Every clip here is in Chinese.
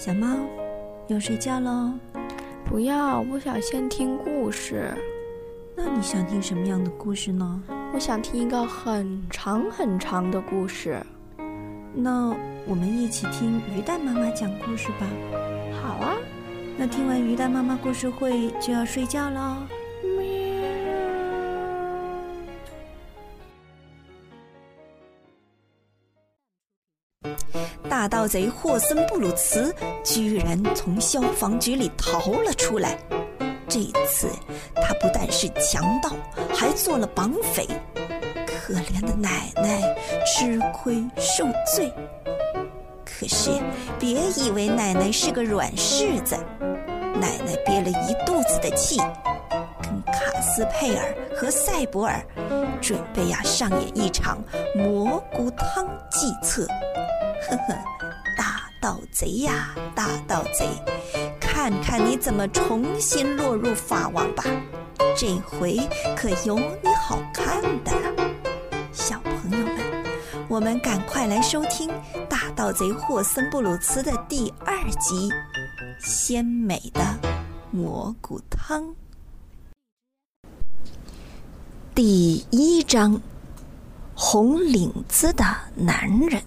小猫，要睡觉喽？不要，我想先听故事。那你想听什么样的故事呢？我想听一个很长很长的故事。那我们一起听鱼蛋妈妈讲故事吧。好啊。那听完鱼蛋妈妈故事会就要睡觉喽。大盗贼霍森布鲁茨居然从消防局里逃了出来。这次他不但是强盗，还做了绑匪。可怜的奶奶吃亏受罪。可是别以为奶奶是个软柿子，奶奶憋了一肚子的气，跟卡斯佩尔和赛博尔准备呀上演一场蘑菇汤计策。呵呵，大盗贼呀，大盗贼，看看你怎么重新落入法网吧！这回可有你好看的了，小朋友们，我们赶快来收听《大盗贼霍森布鲁茨》的第二集《鲜美的蘑菇汤》第一章：红领子的男人。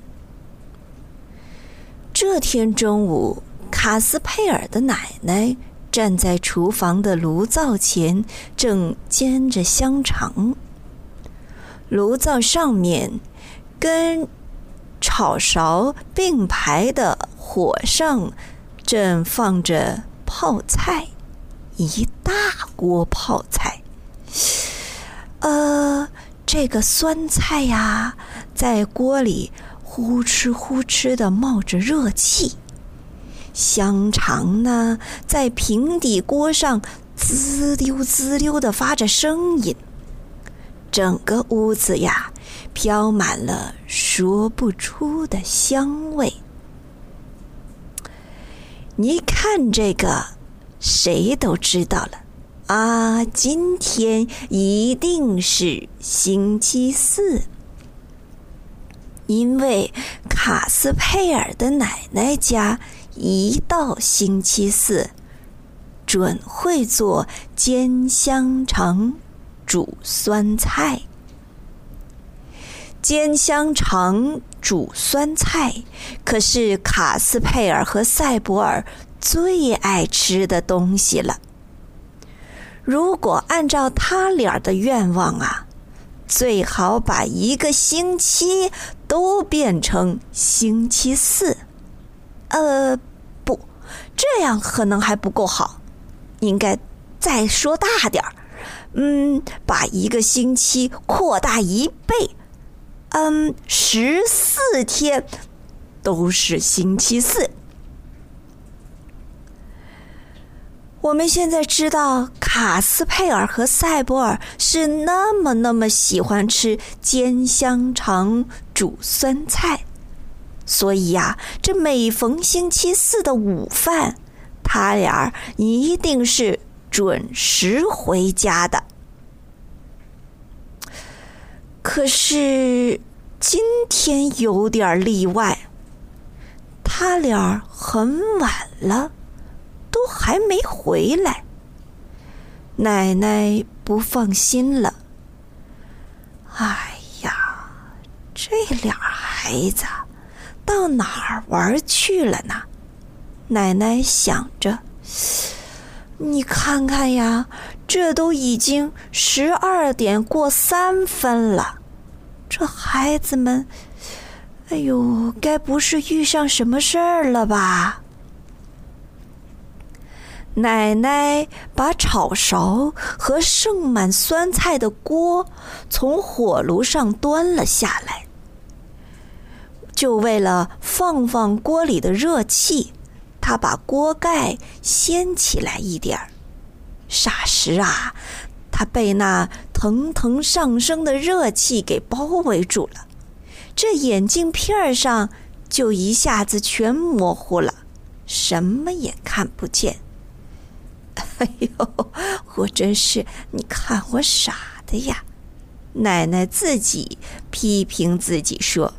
这天中午，卡斯佩尔的奶奶站在厨房的炉灶前，正煎着香肠。炉灶上面，跟炒勺并排的火上，正放着泡菜，一大锅泡菜。这个酸菜呀，在锅里。呼哧呼哧的冒着热气，香肠呢在平底锅上滋溜滋溜的发着声音，整个屋子呀飘满了说不出的香味。你看这个，谁都知道了啊，今天一定是星期四。因为卡斯佩尔的奶奶家一到星期四，准会做煎香肠、煮酸菜。煎香肠、煮酸菜可是卡斯佩尔和塞博尔最爱吃的东西了。如果按照他俩的愿望啊！最好把一个星期都变成星期四。呃，不，这样可能还不够好，应该再说大点儿。嗯，把一个星期扩大一倍。嗯，十四天都是星期四。我们现在知道卡斯佩尔和塞博尔是那么那么喜欢吃煎香肠、煮酸菜，所以呀，这每逢星期四的午饭，他俩一定是准时回家的。可是今天有点例外，他俩很晚了。都还没回来，奶奶不放心了。哎呀，这俩孩子到哪儿玩去了呢？奶奶想着。你看看呀，这都已经十二点过三分了，这孩子们，哎呦，该不是遇上什么事儿了吧？奶奶把炒勺和盛满酸菜的锅从火炉上端了下来，就为了放放锅里的热气，她把锅盖掀起来一点儿。霎时啊，她被那腾腾上升的热气给包围住了，这眼镜片儿上就一下子全模糊了，什么也看不见。哎呦，我真是你看我傻的呀！奶奶自己批评自己说：“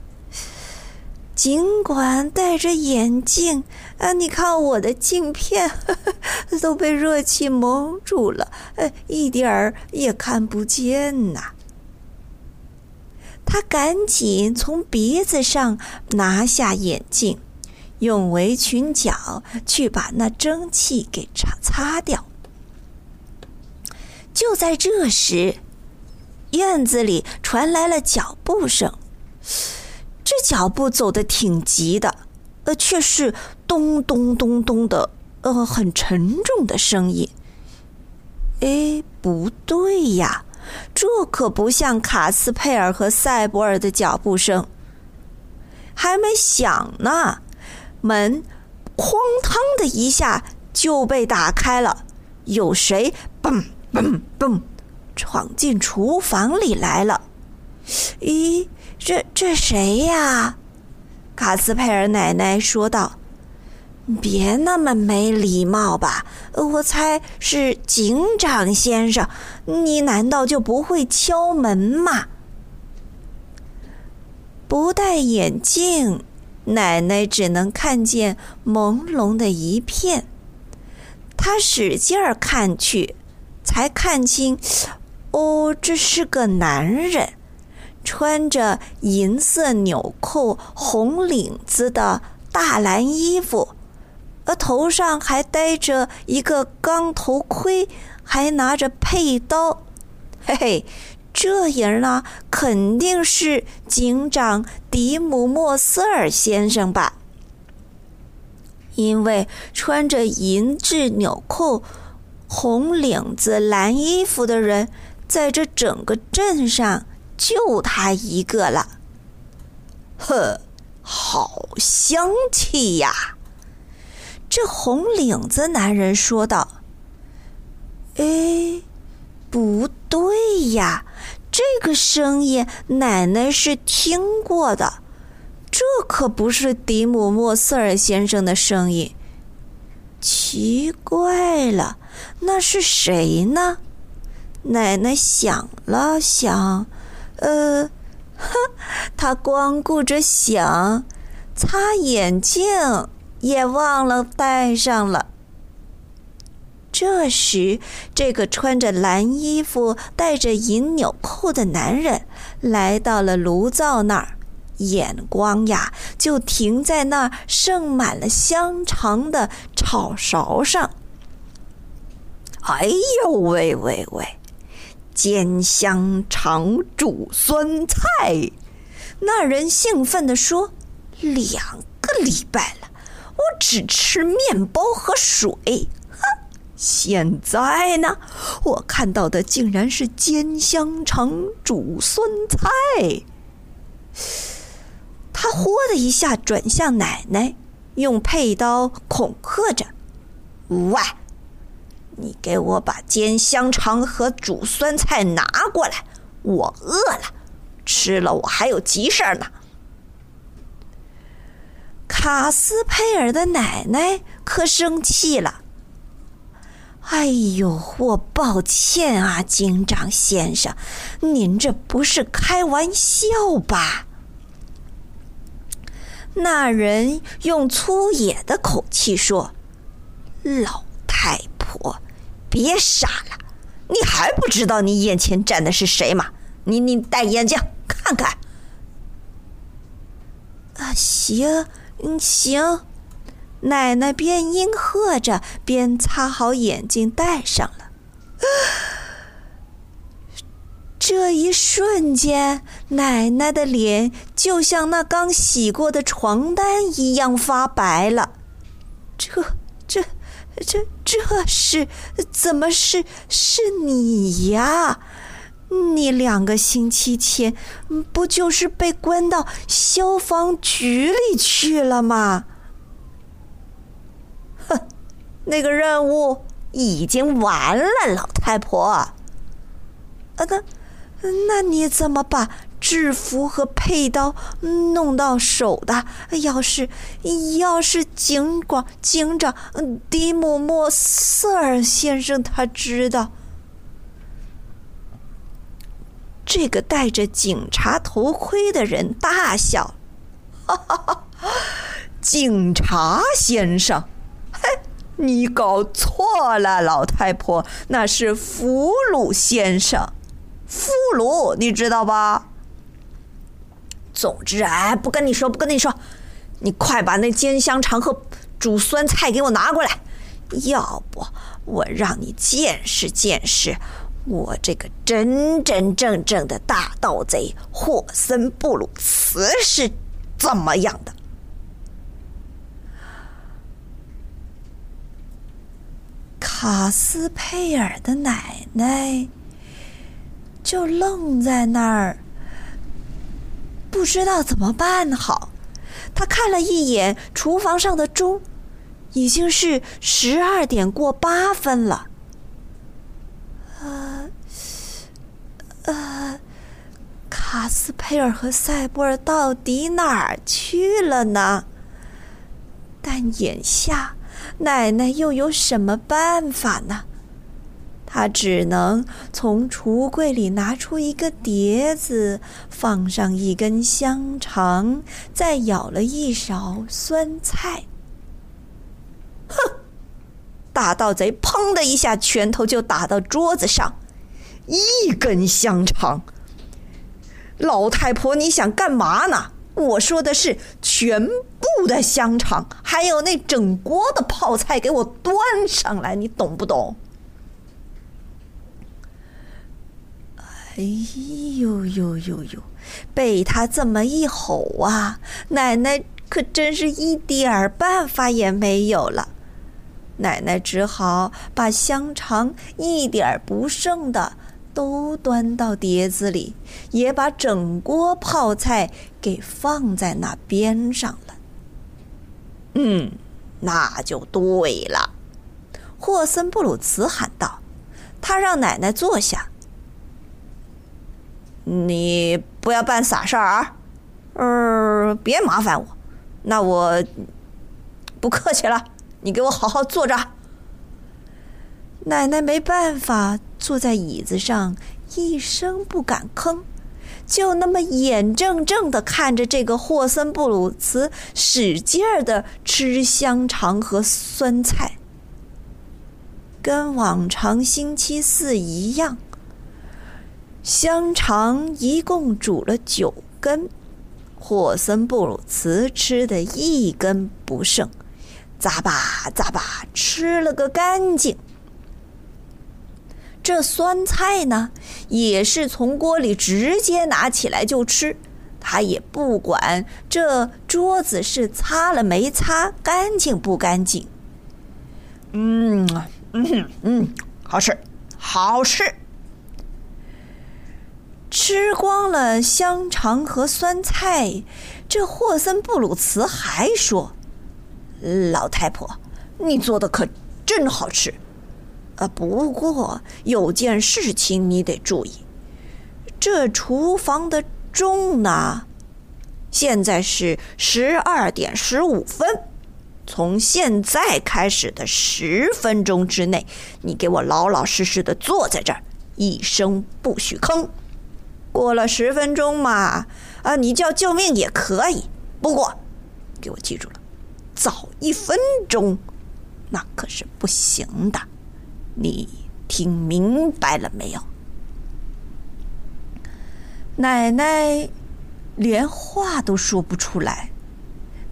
尽管戴着眼镜，啊，你看我的镜片呵呵 都被热气蒙住了，呃，一点儿也看不见呐。他赶紧从鼻子上拿下眼镜，用围裙角去把那蒸汽给擦擦掉。就在这时，院子里传来了脚步声。这脚步走得挺急的，呃，却是咚咚咚咚的，呃，很沉重的声音。哎，不对呀，这可不像卡斯佩尔和塞博尔的脚步声。还没响呢，门哐当的一下就被打开了，有谁嘣 嘣嘣闯进厨房里来了？咦？这这谁呀？卡斯佩尔奶奶说道：“别那么没礼貌吧！我猜是警长先生。你难道就不会敲门吗？”不戴眼镜，奶奶只能看见朦胧的一片。她使劲儿看去，才看清，哦，这是个男人。穿着银色纽扣、红领子的大蓝衣服，呃头上还戴着一个钢头盔，还拿着佩刀。嘿嘿，这人呢，肯定是警长迪姆莫斯尔先生吧？因为穿着银质纽扣、红领子、蓝衣服的人，在这整个镇上。就他一个了，呵，好香气呀！这红领子男人说道：“哎，不对呀，这个声音奶奶是听过的，这可不是迪姆莫瑟尔先生的声音。奇怪了，那是谁呢？”奶奶想了想。呃，哼，她光顾着想，擦眼镜也忘了戴上了。这时，这个穿着蓝衣服、戴着银纽扣的男人来到了炉灶那儿，眼光呀就停在那盛满了香肠的炒勺上。哎呦喂喂喂！煎香肠煮酸菜，那人兴奋地说：“两个礼拜了，我只吃面包和水。哼，现在呢，我看到的竟然是煎香肠煮酸菜。”他“豁”的一下转向奶奶，用佩刀恐吓着：“喂！”你给我把煎香肠和煮酸菜拿过来，我饿了，吃了我还有急事儿呢。卡斯佩尔的奶奶可生气了。哎呦，我抱歉啊，警长先生，您这不是开玩笑吧？那人用粗野的口气说：“老太婆。”别傻了，你还不知道你眼前站的是谁吗？你你戴眼镜看看。啊，行，嗯行。奶奶边应和着，边擦好眼镜戴上了。这一瞬间，奶奶的脸就像那刚洗过的床单一样发白了。这这。这这是怎么是是你呀？你两个星期前不就是被关到消防局里去了吗？哼，那个任务已经完了，老太婆。啊，那那你怎么把？制服和佩刀弄到手的，要是要是警广警长迪姆莫瑟尔先生他知道，这个戴着警察头盔的人大笑，哈哈哈！警察先生。嘿，你搞错了，老太婆，那是俘虏先生。俘虏，你知道吧？总之，哎，不跟你说，不跟你说，你快把那煎香肠和煮酸菜给我拿过来，要不我让你见识见识我这个真真正正的大盗贼霍森布鲁茨是怎么样的。卡斯佩尔的奶奶就愣在那儿。不知道怎么办好，他看了一眼厨房上的钟，已经是十二点过八分了。呃，呃，卡斯佩尔和塞博尔到底哪儿去了呢？但眼下奶奶又有什么办法呢？他只能从橱柜里拿出一个碟子，放上一根香肠，再舀了一勺酸菜。哼！大盗贼砰的一下，拳头就打到桌子上。一根香肠，老太婆，你想干嘛呢？我说的是全部的香肠，还有那整锅的泡菜，给我端上来，你懂不懂？哎呦呦呦呦！被他这么一吼啊，奶奶可真是一点儿办法也没有了。奶奶只好把香肠一点不剩的都端到碟子里，也把整锅泡菜给放在那边上了。嗯，那就对了。霍森布鲁茨喊道：“他让奶奶坐下。”你不要办傻事儿啊！呃，别麻烦我，那我不客气了。你给我好好坐着。奶奶没办法，坐在椅子上，一声不敢吭，就那么眼睁睁的看着这个霍森布鲁茨使劲儿的吃香肠和酸菜，跟往常星期四一样。香肠一共煮了九根，霍森布鲁茨吃的一根不剩，咂吧咂吧吃了个干净。这酸菜呢，也是从锅里直接拿起来就吃，他也不管这桌子是擦了没擦干净不干净。嗯嗯嗯，好吃，好吃。吃光了香肠和酸菜，这霍森布鲁茨还说：“老太婆，你做的可真好吃。呃，不过有件事情你得注意，这厨房的钟呢，现在是十二点十五分。从现在开始的十分钟之内，你给我老老实实的坐在这儿，一声不许吭。”过了十分钟嘛，啊，你叫救命也可以。不过，给我记住了，早一分钟，那可是不行的。你听明白了没有？奶奶连话都说不出来。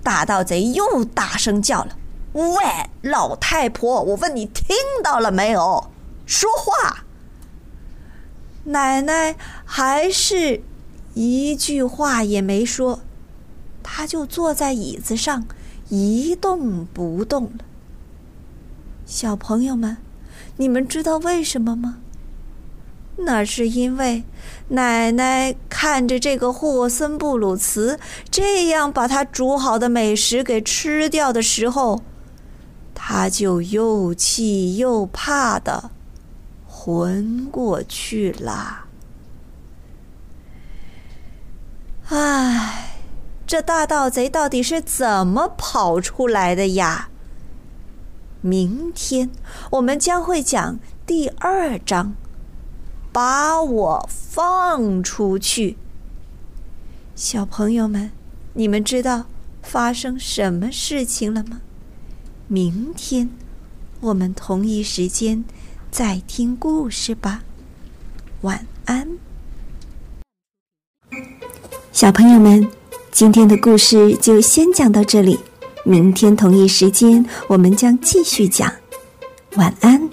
大盗贼又大声叫了：“喂，老太婆，我问你听到了没有？说话！”奶奶还是一句话也没说，他就坐在椅子上一动不动了。小朋友们，你们知道为什么吗？那是因为奶奶看着这个霍森布鲁茨这样把他煮好的美食给吃掉的时候，他就又气又怕的。昏过去了。唉，这大盗贼到底是怎么跑出来的呀？明天我们将会讲第二章，把我放出去。小朋友们，你们知道发生什么事情了吗？明天我们同一时间再听故事吧。晚安，小朋友们，今天的故事就先讲到这里。明天同一时间，我们将继续讲。晚安。